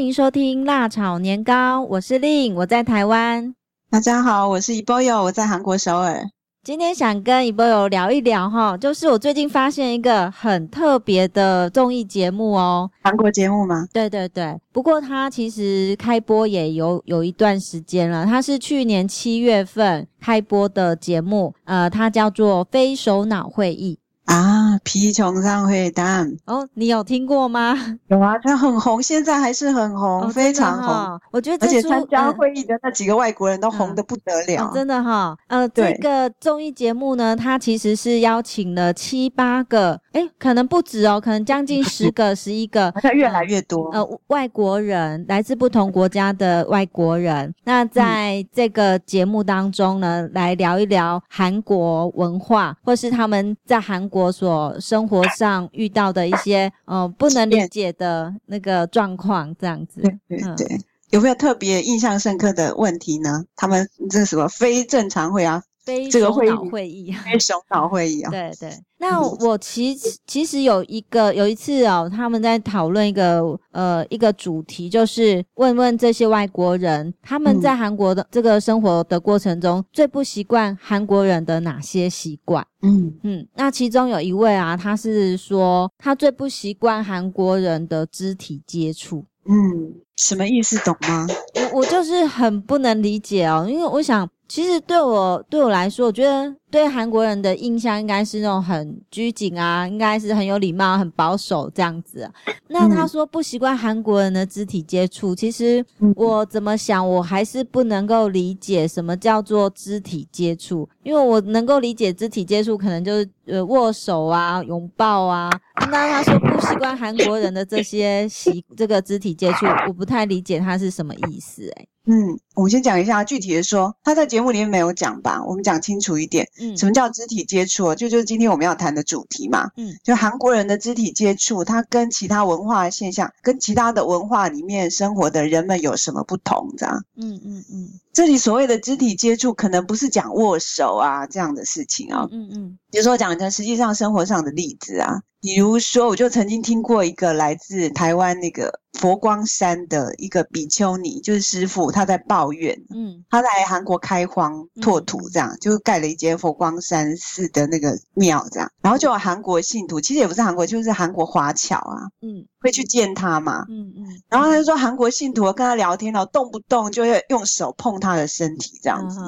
迎收听辣炒年糕，我是令，我在台湾。大家好，我是伊波友，我在韩国首尔。今天想跟伊波友聊一聊哈，就是我最近发现一个很特别的综艺节目哦，韩国节目吗？对对对，不过它其实开播也有有一段时间了，它是去年七月份开播的节目，呃，它叫做《非首脑会议》。啊，皮虫上会蛋哦，你有听过吗？有啊，它很红，现在还是很红，哦、非常红。哦、我觉得，而且参加会议的那几个外国人都红的不得了，嗯哦、真的哈、哦。呃，这个综艺节目呢，它其实是邀请了七八个，诶可能不止哦，可能将近十个、十一个，好像越来越多。呃，外国人来自不同国家的外国人，那在这个节目当中呢，嗯、来聊一聊韩国文化，或是他们在韩国。所生活上遇到的一些呃不能理解的那个状况，这样子，对对对，嗯、有没有特别印象深刻的问题呢？他们这是什么非正常会啊？非首脑会议，非首脑会议啊！对对，那我其实其实有一个有一次哦，他们在讨论一个呃一个主题，就是问问这些外国人，他们在韩国的这个生活的过程中，最不习惯韩国人的哪些习惯？嗯嗯，那其中有一位啊，他是说他最不习惯韩国人的肢体接触。嗯，什么意思？懂吗？我我就是很不能理解哦，因为我想。其实对我对我来说，我觉得对韩国人的印象应该是那种很拘谨啊，应该是很有礼貌、很保守这样子。那他说不习惯韩国人的肢体接触，其实我怎么想，我还是不能够理解什么叫做肢体接触，因为我能够理解肢体接触可能就是呃握手啊、拥抱啊。那他说不习惯韩国人的这些习这个肢体接触，我不太理解他是什么意思哎、欸嗯，我们先讲一下具体的说，他在节目里面没有讲吧？我们讲清楚一点。嗯，什么叫肢体接触？就就是今天我们要谈的主题嘛。嗯，就韩国人的肢体接触，它跟其他文化现象，跟其他的文化里面生活的人们有什么不同？这样。嗯嗯嗯。这里所谓的肢体接触，可能不是讲握手啊这样的事情啊。嗯嗯。比如说讲的实际上生活上的例子啊，比如说，我就曾经听过一个来自台湾那个。佛光山的一个比丘尼，就是师父，他在抱怨，嗯，他在韩国开荒拓土，这样、嗯、就盖了一间佛光山寺的那个庙，这样，然后就有韩国信徒，其实也不是韩国，就是韩国华侨啊，嗯，会去见他嘛，嗯嗯，然后他就说韩国信徒跟他聊天，然后动不动就会用手碰他的身体，这样子，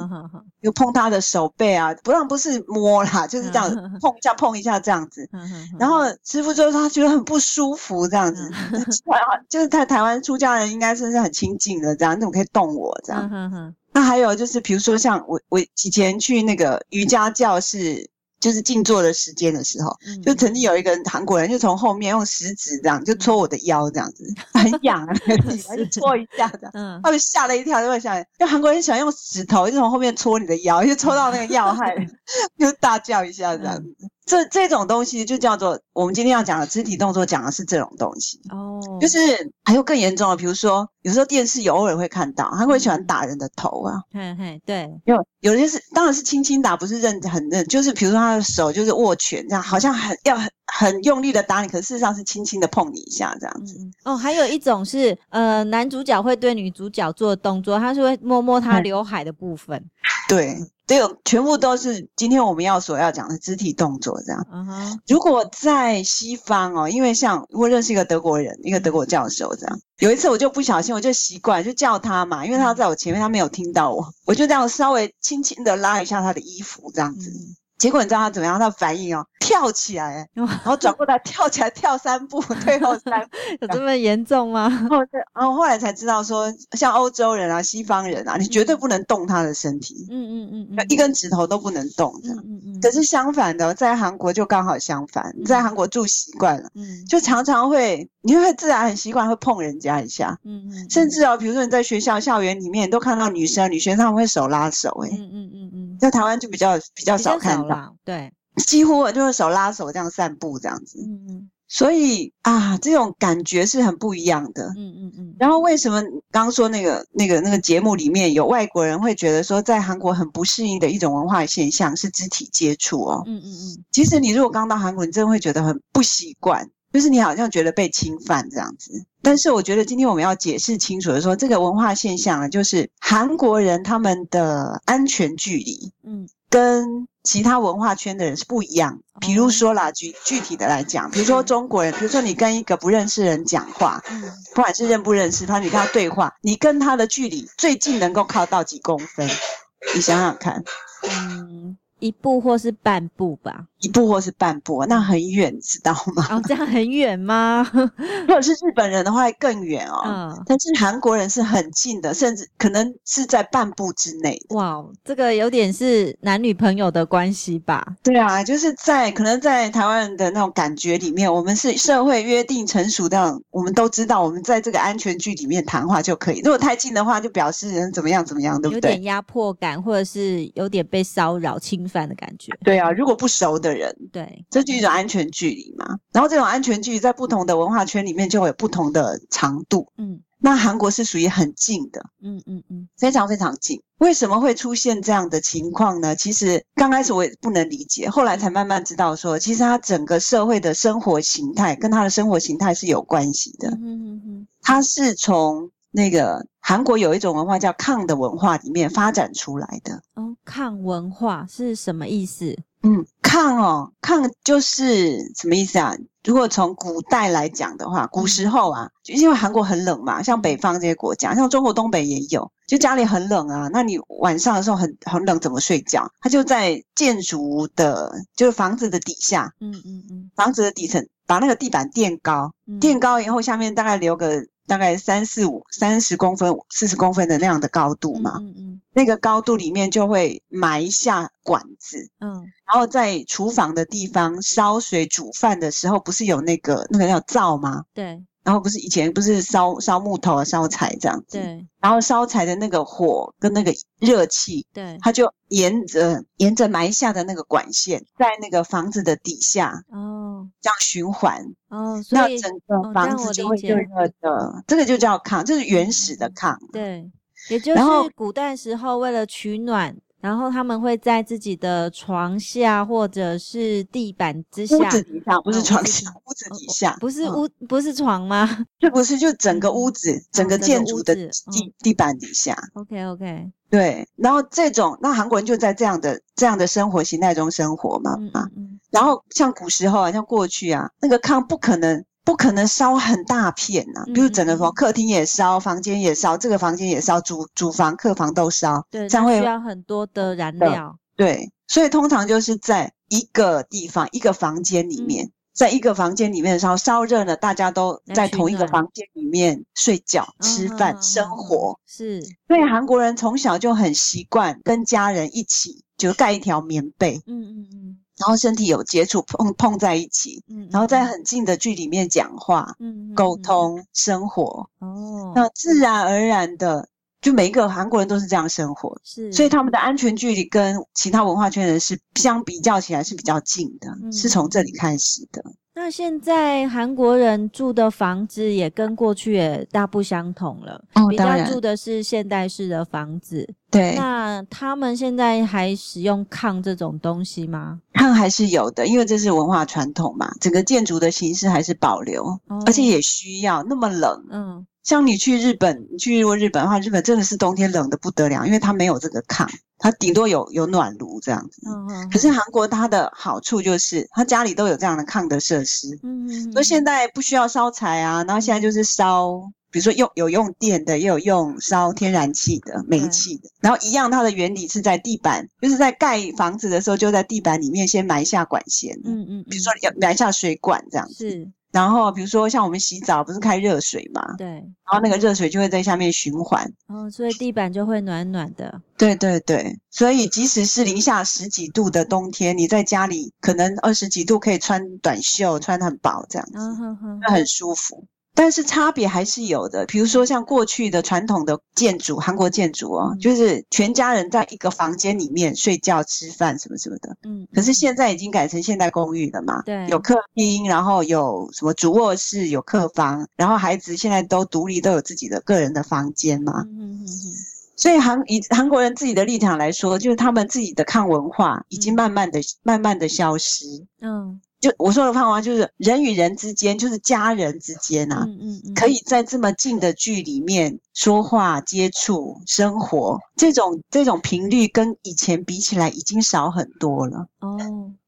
就碰他的手背啊，不让不是摸啦，就是这样碰一下碰一下这样子，然后师傅就说他觉得很不舒服，这样子，就。就是在台湾出家人应该算是很亲近的，这样你怎么可以动我这样？嗯嗯、那还有就是，比如说像我，我以前去那个瑜伽教室。就是静坐的时间的时候，嗯、就曾经有一个韩国人就从后面用食指这样就戳我的腰，这样子很痒啊，就戳一下的，嗯，他们吓了一跳，就会想，因为韩国人喜欢用指头就从后面戳你的腰，就戳到那个要害，就大叫一下这样子。嗯、这这种东西就叫做我们今天要讲的肢体动作，讲的是这种东西。哦，就是还有更严重的，比如说有时候电视有偶尔会看到，他会喜欢打人的头啊，嘿嘿，对，有有些是当然是轻轻打，不是认很认，就是比如说他。的手就是握拳这样，好像很要很很用力的打你，可是事实上是轻轻的碰你一下这样子。嗯、哦，还有一种是呃，男主角会对女主角做的动作，他是会摸摸她刘海的部分。对，对，全部都是今天我们要所要讲的肢体动作这样。嗯哼。如果在西方哦，因为像我认识一个德国人，一个德国教授这样。有一次我就不小心，我就习惯就叫他嘛，因为他在我前面，他没有听到我，我就这样稍微轻轻的拉一下他的衣服这样子。嗯结果你知道他怎么样？他反应哦，跳起来，然后转过来跳起来，跳三步，退后三步，有这么严重吗？然后，然后后来才知道说，像欧洲人啊、西方人啊，你绝对不能动他的身体，嗯嗯嗯，嗯，一根指头都不能动的。嗯嗯嗯。可是相反的，在韩国就刚好相反，你在韩国住习惯了，嗯，就常常会，你会自然很习惯会碰人家一下，嗯嗯，甚至哦，比如说你在学校校园里面，你都看到女生，女学生会手拉手，哎，嗯嗯嗯嗯，在台湾就比较比较少看到。对，几乎我就是手拉手这样散步这样子，嗯嗯，所以啊，这种感觉是很不一样的，嗯嗯嗯。然后为什么刚刚说那个那个那个节目里面有外国人会觉得说，在韩国很不适应的一种文化现象是肢体接触哦，嗯嗯嗯。其实你如果刚到韩国，你真的会觉得很不习惯，就是你好像觉得被侵犯这样子。但是我觉得今天我们要解释清楚的说，这个文化现象啊，就是韩国人他们的安全距离，嗯，跟其他文化圈的人是不一样。比如说啦，具具体的来讲，比如说中国人，比如说你跟一个不认识人讲话，嗯，不管是认不认识他，你跟他对话，你跟他的距离最近能够靠到几公分？你想想看，嗯。一步或是半步吧，一步或是半步，那很远，知道吗？哦，这样很远吗？如果是日本人的话，更远哦。嗯，但是韩国人是很近的，甚至可能是在半步之内。哇，这个有点是男女朋友的关系吧？对啊，就是在可能在台湾人的那种感觉里面，我们是社会约定成熟的，我们都知道，我们在这个安全距里面谈话就可以。如果太近的话，就表示人怎么样怎么样，对不对？有点压迫感，或者是有点被骚扰侵。犯的感觉，对啊，如果不熟的人，对，这就是一种安全距离嘛。然后这种安全距离在不同的文化圈里面就会有不同的长度。嗯，那韩国是属于很近的，嗯嗯嗯，非常非常近。为什么会出现这样的情况呢？其实刚开始我也不能理解，后来才慢慢知道说，其实他整个社会的生活形态跟他的生活形态是有关系的。嗯嗯嗯，他是从。那个韩国有一种文化叫抗的文化，里面发展出来的。哦，抗文化是什么意思？嗯，抗哦，抗就是什么意思啊？如果从古代来讲的话，古时候啊，就因为韩国很冷嘛，像北方这些国家，像中国东北也有，就家里很冷啊。那你晚上的时候很很冷，怎么睡觉？他就在建筑的，就是房子的底下，嗯嗯嗯，房子的底层把那个地板垫高，垫高以后下面大概留个。大概三四五三十公分、四十公分的那样的高度嘛，嗯嗯，那个高度里面就会埋下管子，嗯，然后在厨房的地方烧水煮饭的时候，不是有那个那个叫灶吗？对。然后不是以前不是烧烧木头啊烧柴这样子，对。然后烧柴的那个火跟那个热气，对，它就沿着沿着埋下的那个管线，在那个房子的底下哦，这样循环哦，那整个房子就会热热的。哦、这个就叫炕，这是原始的炕。对，也就是古代时候为了取暖。然后他们会在自己的床下或者是地板之下，屋子底下不是床下，屋子底下不是屋，不是床吗？这不是，就整个屋子，整个建筑的地地板底下。OK OK，对。然后这种，那韩国人就在这样的这样的生活形态中生活嘛啊。然后像古时候啊，像过去啊，那个炕不可能。不可能烧很大片呐、啊，比如整个房客厅也烧，房间也烧，这个房间也烧，主主房、客房都烧，对，这样会需要很多的燃料。对，所以通常就是在一个地方、一个房间里面，嗯、在一个房间里面烧烧热了，大家都在同一个房间里面睡觉、吃饭、嗯、生活。是，所以韩国人从小就很习惯跟家人一起就盖一条棉被。嗯嗯嗯。然后身体有接触，碰碰在一起，嗯，然后在很近的距离里面讲话，嗯，沟通生活，哦，那自然而然的，就每一个韩国人都是这样生活，是，所以他们的安全距离跟其他文化圈的人是相比较起来是比较近的，嗯，是从这里开始的。那现在韩国人住的房子也跟过去也大不相同了，哦，比较住的是现代式的房子。对，那他们现在还使用炕这种东西吗？炕还是有的，因为这是文化传统嘛，整个建筑的形式还是保留，哦，而且也需要那么冷。嗯，像你去日本，你去过日本的话，日本真的是冬天冷的不得了，因为它没有这个炕。它顶多有有暖炉这样子，嗯嗯。可是韩国它的好处就是，它家里都有这样的炕的设施，嗯嗯。所以现在不需要烧柴啊，然后现在就是烧，比如说用有用电的，也有用烧天然气的、煤气的，然后一样，它的原理是在地板，就是在盖房子的时候就在地板里面先埋下管线，嗯嗯。比如说要埋下水管这样子。是。然后，比如说像我们洗澡，不是开热水嘛？对。然后那个热水就会在下面循环。哦，所以地板就会暖暖的。对对对，所以即使是零下十几度的冬天，你在家里可能二十几度可以穿短袖，穿很薄这样子，嗯哼哼，很舒服。但是差别还是有的，比如说像过去的传统的建筑，韩国建筑哦，就是全家人在一个房间里面睡觉、吃饭什么什么的。嗯。可是现在已经改成现代公寓了嘛？对。有客厅，然后有什么主卧室，有客房，然后孩子现在都独立，都有自己的个人的房间嘛。嗯嗯嗯。所以韩以韩国人自己的立场来说，就是他们自己的抗文化已经慢慢的、慢慢的消失。嗯。就我说的方法，就是人与人之间，就是家人之间啊，嗯嗯嗯，可以在这么近的距里面说话、接触、生活，这种这种频率跟以前比起来已经少很多了。哦。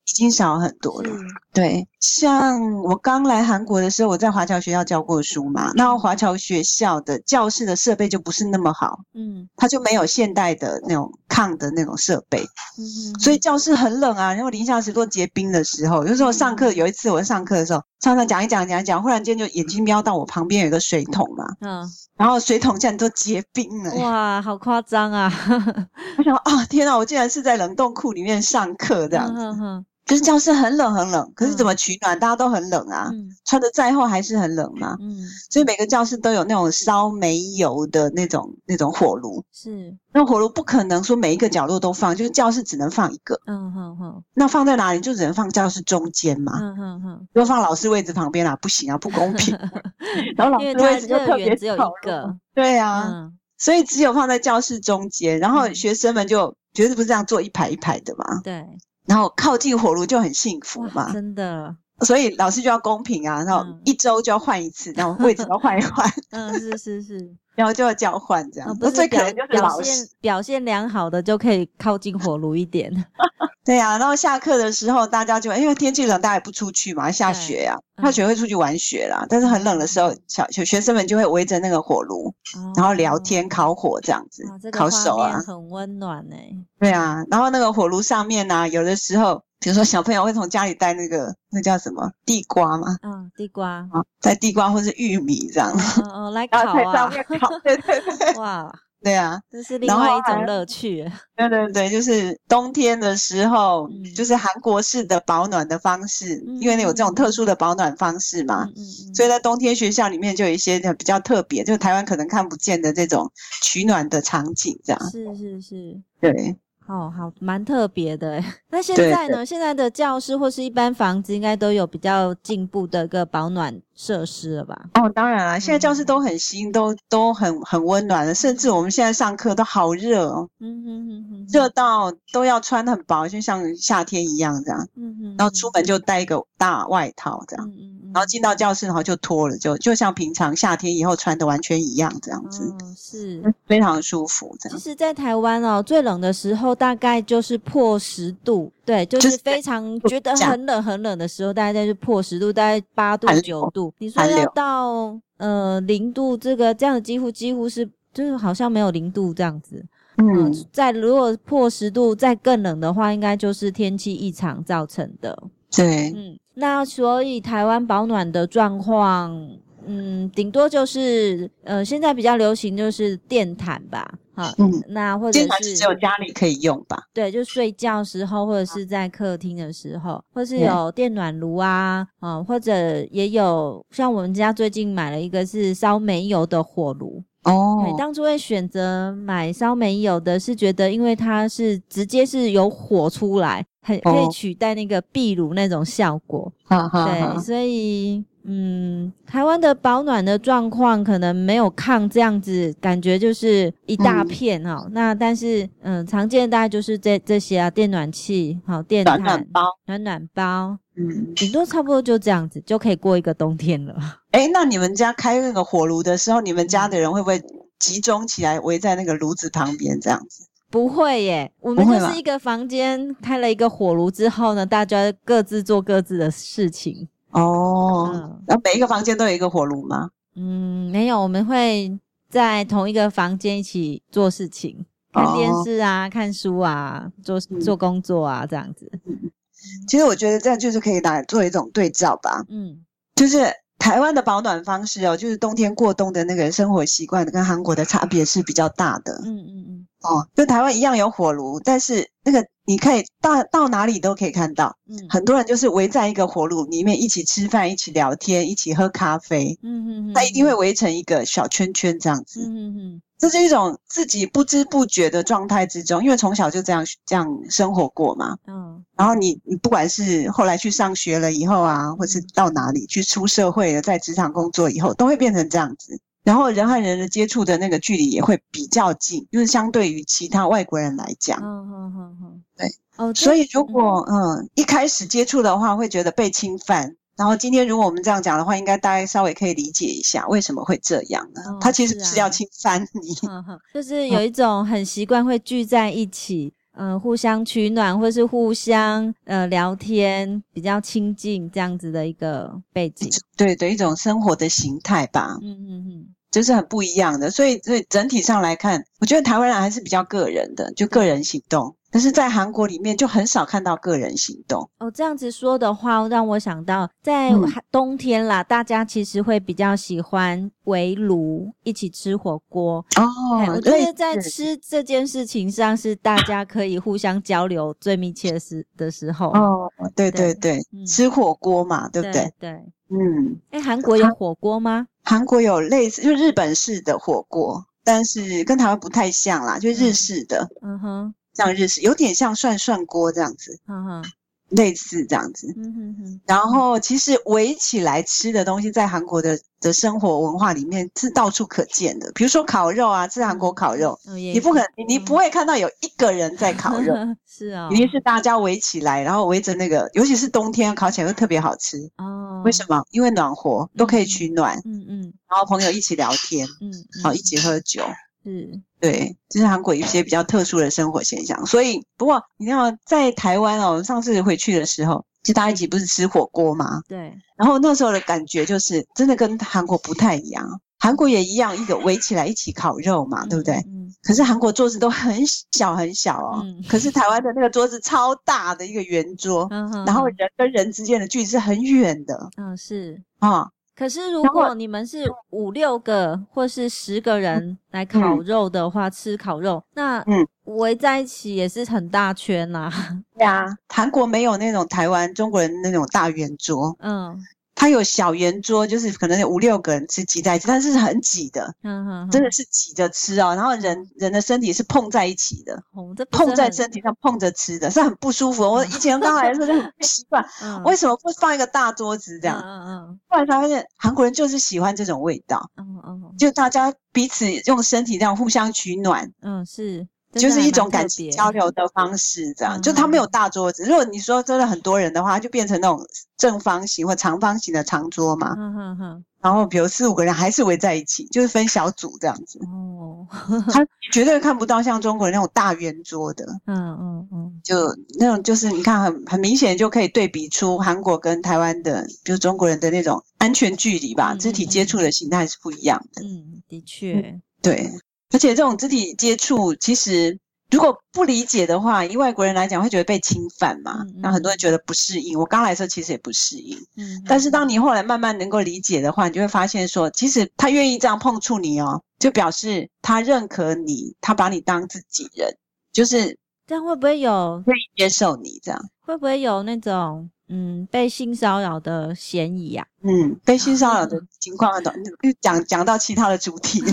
已经少很多了，对。像我刚来韩国的时候，我在华侨学校教过书嘛，那华侨学校的教室的设备就不是那么好，嗯，它就没有现代的那种抗的那种设备，嗯，所以教室很冷啊。然后零下十多结冰的时候，有时候上课，有一次我上课的时候，常常讲一讲讲一讲，忽然间就眼睛瞄到我旁边有一个水桶嘛，嗯，然后水桶竟然都结冰了，哇，好夸张啊！我想说，啊，天啊，我竟然是在冷冻库里面上课这样子。嗯嗯就是教室很冷很冷，可是怎么取暖？嗯、大家都很冷啊，嗯、穿的再厚还是很冷嘛。嗯，所以每个教室都有那种烧煤油的那种那种火炉。是，那火炉不可能说每一个角落都放，就是教室只能放一个。嗯哼哼。那放在哪里？就只能放教室中间嘛。嗯哼哼。如果放老师位置旁边啊，不行啊，不公平。然后老师位置就特别只有一个。对啊。嗯、所以只有放在教室中间，然后学生们就绝对不是这样坐一排一排的嘛。对。然后靠近火炉就很幸福嘛，真的。所以老师就要公平啊，然后一周就要换一次，然后位置要换一换。嗯，是是是。然后就要交换这样。那最可能就是老师表现良好的就可以靠近火炉一点。对呀，然后下课的时候大家就因为天气冷，大家也不出去嘛，下雪呀，下雪会出去玩雪啦。但是很冷的时候，小学学生们就会围着那个火炉，然后聊天、烤火这样子，烤手啊，很温暖呢。对啊，然后那个火炉上面呢，有的时候。比如说，小朋友会从家里带那个那叫什么地瓜嘛？嗯，地瓜啊，带地瓜或是玉米这样。嗯嗯，来烤啊！在上面 烤，对对对。哇，对啊，这是另外一种乐趣。对对对，就是冬天的时候，就是韩国式的保暖的方式，因为有这种特殊的保暖方式嘛，所以在冬天学校里面就有一些比较特别，就台湾可能看不见的这种取暖的场景，这样。是是是，对。哦，好，蛮特别的。那现在呢？现在的教室或是一般房子，应该都有比较进步的一个保暖设施了吧？哦，当然了，现在教室都很新，都都很很温暖的，甚至我们现在上课都好热哦，嗯哼哼哼，热到都要穿很薄，就像夏天一样这样，嗯哼，然后出门就带一个大外套这样，嗯嗯，然后进到教室然后就脱了，就就像平常夏天以后穿的完全一样这样子，是非常舒服这样。其实，在台湾哦，最冷的时候大概就是破十度。对，就是非常觉得很冷很冷的时候，大概就是破十度，大概八度九度。你说要到呃零度，这个这样的几乎几乎是就是好像没有零度这样子。嗯，呃、在如果破十度再更冷的话，应该就是天气异常造成的。对，嗯，那所以台湾保暖的状况。嗯，顶多就是呃，现在比较流行就是电毯吧，哈，嗯，那或者是只有家里可以用吧？对，就睡觉时候或者是在客厅的时候，或是有电暖炉啊，啊、嗯，或者也有像我们家最近买了一个是烧煤油的火炉哦。对，当初会选择买烧煤油的是觉得，因为它是直接是有火出来，很可以取代那个壁炉那种效果，哦、对，所以。嗯，台湾的保暖的状况可能没有抗这样子，感觉就是一大片哈、嗯。那但是，嗯，常见的大概就是这这些啊，电暖器、好电毯、暖暖包、暖暖包，嗯，顶多差不多就这样子就可以过一个冬天了。诶，那你们家开那个火炉的时候，你们家的人会不会集中起来围在那个炉子旁边这样子？不会耶，我们就是一个房间开了一个火炉之后呢，大家各自做各自的事情。哦，那、嗯、每一个房间都有一个火炉吗？嗯，没有，我们会在同一个房间一起做事情，看电视啊，哦、看书啊，做做工作啊，这样子。嗯，其实我觉得这样就是可以来做一种对照吧。嗯，就是台湾的保暖方式哦，就是冬天过冬的那个生活习惯跟韩国的差别是比较大的。嗯嗯嗯。哦，就台湾一样有火炉，但是那个。你可以到到哪里都可以看到，嗯，很多人就是围在一个火炉里面一起吃饭、一起聊天、一起喝咖啡，嗯嗯嗯，他一定会围成一个小圈圈这样子，嗯嗯嗯，这是一种自己不知不觉的状态之中，因为从小就这样这样生活过嘛，嗯，然后你你不管是后来去上学了以后啊，或是到哪里去出社会了，在职场工作以后，都会变成这样子。然后人和人的接触的那个距离也会比较近，就是相对于其他外国人来讲。嗯嗯嗯嗯，对。哦，所以如果嗯，嗯一开始接触的话，会觉得被侵犯。然后今天如果我们这样讲的话，应该大家稍微可以理解一下为什么会这样呢？哦、他其实是要侵犯你，啊嗯、就是有一种很习惯会聚在一起，嗯、呃，互相取暖，或是互相呃聊天，比较亲近这样子的一个背景，对对，一种生活的形态吧。嗯嗯嗯，就是很不一样的。所以所以整体上来看，我觉得台湾人还是比较个人的，就个人行动。但是，在韩国里面就很少看到个人行动哦。这样子说的话，让我想到在冬天啦，嗯、大家其实会比较喜欢围炉一起吃火锅哦。我觉得在吃这件事情上，是大家可以互相交流最密切的时的时候哦。对对对，吃火锅嘛，对不对？对，对嗯。哎，韩国有火锅吗？韩国有类似，就日本式的火锅，但是跟台湾不太像啦，就日式的。嗯，嗯哼。像日式有点像涮涮锅这样子，嗯哼，类似这样子，嗯哼哼。然后其实围起来吃的东西，在韩国的的生活文化里面是到处可见的。比如说烤肉啊，吃韩国烤肉，你不可能，你不会看到有一个人在烤肉，是啊，一定是大家围起来，然后围着那个，尤其是冬天烤起来会特别好吃哦。为什么？因为暖和，都可以取暖，嗯嗯。然后朋友一起聊天，嗯，好，一起喝酒。是，对，这是韩国一些比较特殊的生活现象。所以，不过你知道，在台湾哦，上次回去的时候，就大家一起不是吃火锅吗？对。然后那时候的感觉就是，真的跟韩国不太一样。韩国也一样，一个围起来一起烤肉嘛，对不对？嗯。可是韩国桌子都很小很小哦。嗯。可是台湾的那个桌子超大的一个圆桌，嗯哼。然后人跟人之间的距离是很远的。嗯，是啊。可是，如果你们是五六个或是十个人来烤肉的话，嗯、吃烤肉，那嗯，围在一起也是很大圈呐、啊。对啊，韩国没有那种台湾中国人那种大圆桌。嗯。它有小圆桌，就是可能有五六个人吃挤在一起，但是很挤的，嗯哼，真的是挤着吃哦。然后人人的身体是碰在一起的，哦、碰在身体上碰着吃的，是很不舒服。我以前刚来的时候就很不习惯，嗯、为什么不放一个大桌子这样？嗯嗯。后来才发现，韩国人就是喜欢这种味道，嗯嗯，就大家彼此用身体这样互相取暖，嗯是。就是一种感情交流的方式，这样。就他没有大桌子，如果你说真的很多人的话，就变成那种正方形或长方形的长桌嘛。嗯哼哼。然后比如四五个人还是围在一起，就是分小组这样子。哦。他 绝对看不到像中国人那种大圆桌的。嗯嗯嗯。就那种就是你看很很明显就可以对比出韩国跟台湾的，比如中国人的那种安全距离吧，肢体接触的形态是不一样的。嗯，的确。对。而且这种肢体接触，其实如果不理解的话，以外国人来讲会觉得被侵犯嘛。那、嗯、很多人觉得不适应。我刚来的时候其实也不适应。嗯。但是当你后来慢慢能够理解的话，你就会发现说，其实他愿意这样碰触你哦，就表示他认可你，他把你当自己人，就是这样会不会有愿意接受你这样？会不会有那种嗯被性骚扰的嫌疑呀、啊？嗯，被性骚扰的情况很多，讲讲到其他的主题。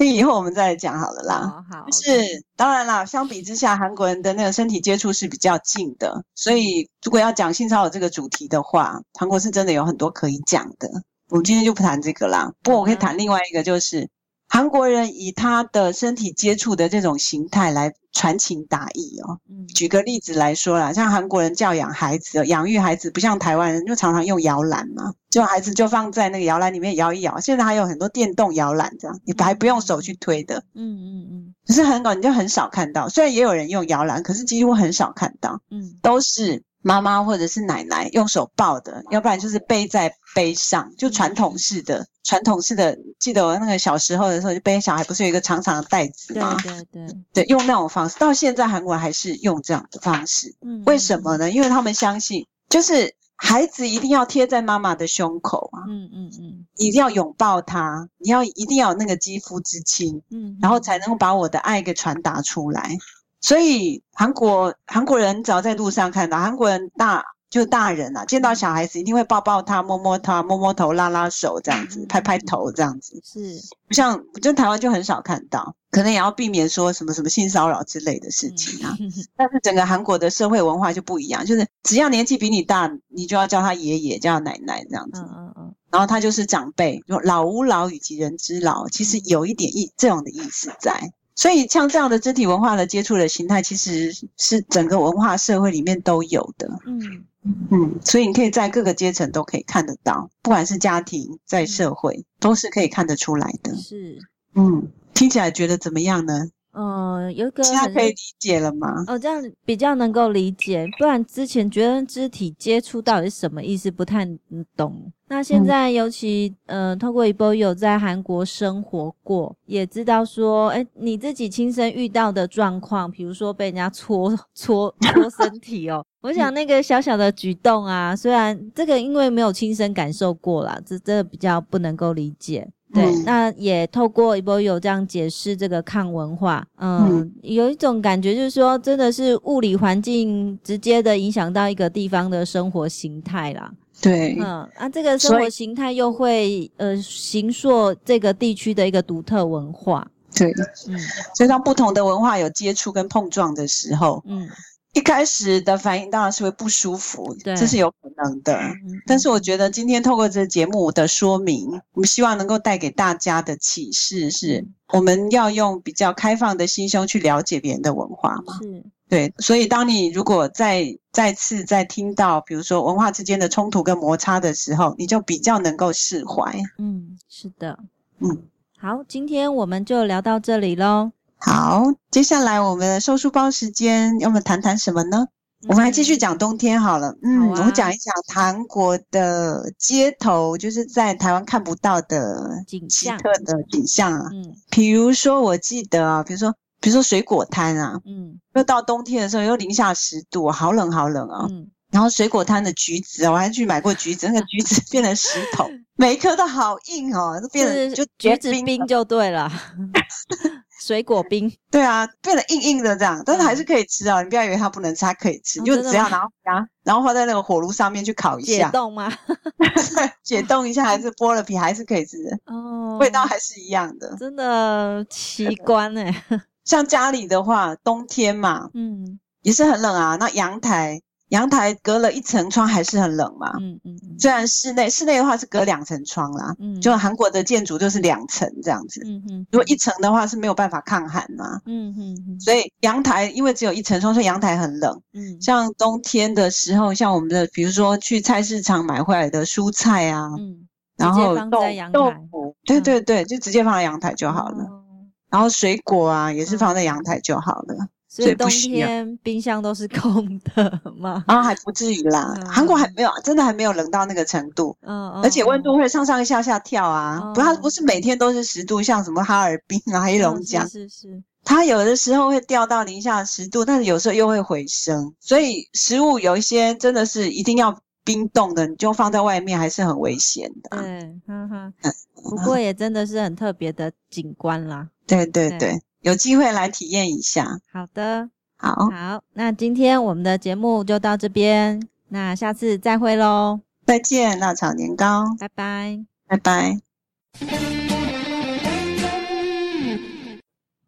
那 以后我们再来讲好了啦。好，好，就是当然啦，相比之下，韩国人的那个身体接触是比较近的，所以如果要讲性骚扰这个主题的话，韩国是真的有很多可以讲的。我们今天就不谈这个啦，不过我可以谈另外一个，就是。韩国人以他的身体接触的这种形态来传情达意哦。嗯，举个例子来说啦，像韩国人教养孩子、养育孩子，不像台湾人就常常用摇篮嘛，就孩子就放在那个摇篮里面摇一摇。现在还有很多电动摇篮，这样你还不用手去推的。嗯嗯嗯。可是很少，你就很少看到。虽然也有人用摇篮，可是几乎很少看到。嗯，都是。妈妈或者是奶奶用手抱的，要不然就是背在背上，就传统式的，传统式的。记得我那个小时候的时候，就背小孩不是有一个长长的袋子吗？对对对，对，用那种方式。到现在韩国还是用这样的方式。嗯，为什么呢？因为他们相信，就是孩子一定要贴在妈妈的胸口啊。嗯嗯嗯，一定要拥抱他，你要一定要有那个肌肤之亲，嗯，然后才能够把我的爱给传达出来。所以韩国韩国人只要在路上看到韩国人大就大人啊，见到小孩子一定会抱抱他、摸摸他、摸摸头、拉拉手这样子，拍拍头这样子。是不像就台湾就很少看到，可能也要避免说什么什么性骚扰之类的事情啊。但是整个韩国的社会文化就不一样，就是只要年纪比你大，你就要叫他爷爷、叫他奶奶这样子。嗯嗯嗯。然后他就是长辈，老吾老以及人之老，其实有一点意这种的意思在。所以像这样的肢体文化的接触的形态，其实是整个文化社会里面都有的。嗯嗯，所以你可以在各个阶层都可以看得到，不管是家庭在社会，嗯、都是可以看得出来的。是，嗯，听起来觉得怎么样呢？嗯，有一个现在可以理解了吗？哦，这样比较能够理解，不然之前觉得肢体接触到底是什么意思，不太懂。那现在尤其，嗯、呃，透过一波有在韩国生活过，也知道说，哎，你自己亲身遇到的状况，比如说被人家搓搓搓身体哦，我 想那个小小的举动啊，虽然这个因为没有亲身感受过啦，这这比较不能够理解。对，嗯、那也透过一波有这样解释这个抗文化，嗯，嗯有一种感觉就是说，真的是物理环境直接的影响到一个地方的生活形态啦。对，嗯，啊，这个生活形态又会呃形塑这个地区的一个独特文化。对，嗯，所以当不同的文化有接触跟碰撞的时候，嗯。一开始的反应当然是会不舒服，对，这是有可能的。嗯、但是我觉得今天透过这个节目的说明，我们希望能够带给大家的启示是，我们要用比较开放的心胸去了解别人的文化嘛。是，对。所以当你如果再再次再听到，比如说文化之间的冲突跟摩擦的时候，你就比较能够释怀。嗯，是的。嗯，好，今天我们就聊到这里喽。好，接下来我们的收书包时间，要么谈谈什么呢？嗯、我们还继续讲冬天好了。嗯，啊、我们讲一讲韩国的街头，就是在台湾看不到的奇特的景象啊。嗯，比如说我记得啊，比如说比如说水果摊啊，嗯，又到冬天的时候又零下十度，好冷好冷啊。嗯，然后水果摊的橘子啊，我还去买过橘子，那个 橘子变成石头，每一颗都好硬哦，都变成就橘子冰就对了。水果冰，对啊，变得硬硬的这样，但是还是可以吃啊！嗯、你不要以为它不能吃，它可以吃，哦、就只要拿回家然后放在那个火炉上面去烤一下，解冻吗？解冻一下还是剥了皮还是可以吃的哦，味道还是一样的，真的奇观哎！像家里的话，冬天嘛，嗯，也是很冷啊，那阳台。阳台隔了一层窗还是很冷嘛？嗯嗯，虽然室内室内的话是隔两层窗啦，嗯，就韩国的建筑就是两层这样子，嗯嗯，如果一层的话是没有办法抗寒嘛，嗯嗯，所以阳台因为只有一层窗，所以阳台很冷，嗯，像冬天的时候，像我们的比如说去菜市场买回来的蔬菜啊，嗯，然后豆豆腐，对对对，就直接放在阳台就好了，然后水果啊也是放在阳台就好了。所以冬天冰箱都是空的吗？啊，还不至于啦，韩国还没有，真的还没有冷到那个程度。嗯，而且温度会上上下下跳啊，不，它不是每天都是十度，像什么哈尔滨啊、黑龙江，是是，它有的时候会掉到零下十度，但是有时候又会回升。所以食物有一些真的是一定要冰冻的，你就放在外面还是很危险的。对，哈哈。不过也真的是很特别的景观啦。对对对。有机会来体验一下。好的，好，好，那今天我们的节目就到这边，那下次再会喽，再见，辣炒年糕，拜拜，拜拜。